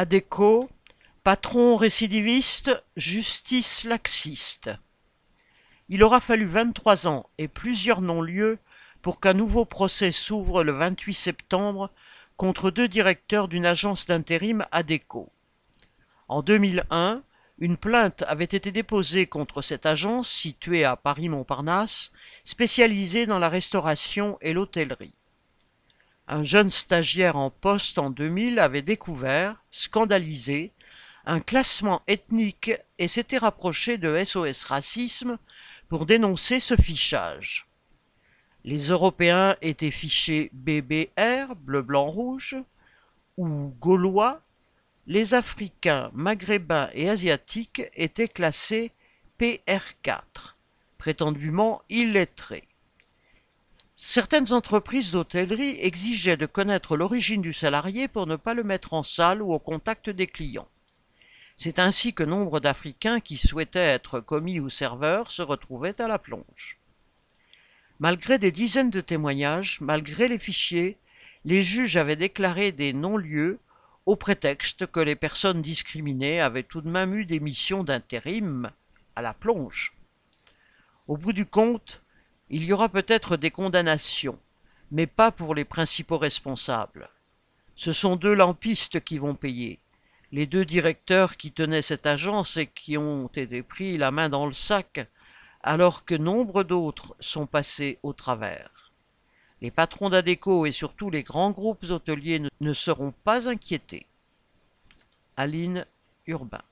Adecco, patron récidiviste, justice laxiste. Il aura fallu vingt-trois ans et plusieurs non-lieux pour qu'un nouveau procès s'ouvre le 28 septembre contre deux directeurs d'une agence d'intérim Adecco. En 2001, une plainte avait été déposée contre cette agence située à Paris-Montparnasse, spécialisée dans la restauration et l'hôtellerie. Un jeune stagiaire en poste en 2000 avait découvert, scandalisé, un classement ethnique et s'était rapproché de SOS Racisme pour dénoncer ce fichage. Les Européens étaient fichés BBR, bleu, blanc, rouge, ou Gaulois, les Africains, Maghrébins et Asiatiques étaient classés PR4, prétendument illettrés. Certaines entreprises d'hôtellerie exigeaient de connaître l'origine du salarié pour ne pas le mettre en salle ou au contact des clients. C'est ainsi que nombre d'Africains qui souhaitaient être commis ou serveurs se retrouvaient à la plonge. Malgré des dizaines de témoignages, malgré les fichiers, les juges avaient déclaré des non-lieux au prétexte que les personnes discriminées avaient tout de même eu des missions d'intérim à la plonge. Au bout du compte, il y aura peut-être des condamnations, mais pas pour les principaux responsables. Ce sont deux lampistes qui vont payer, les deux directeurs qui tenaient cette agence et qui ont été pris la main dans le sac, alors que nombre d'autres sont passés au travers. Les patrons d'Adeco et surtout les grands groupes hôteliers ne seront pas inquiétés. Aline Urbain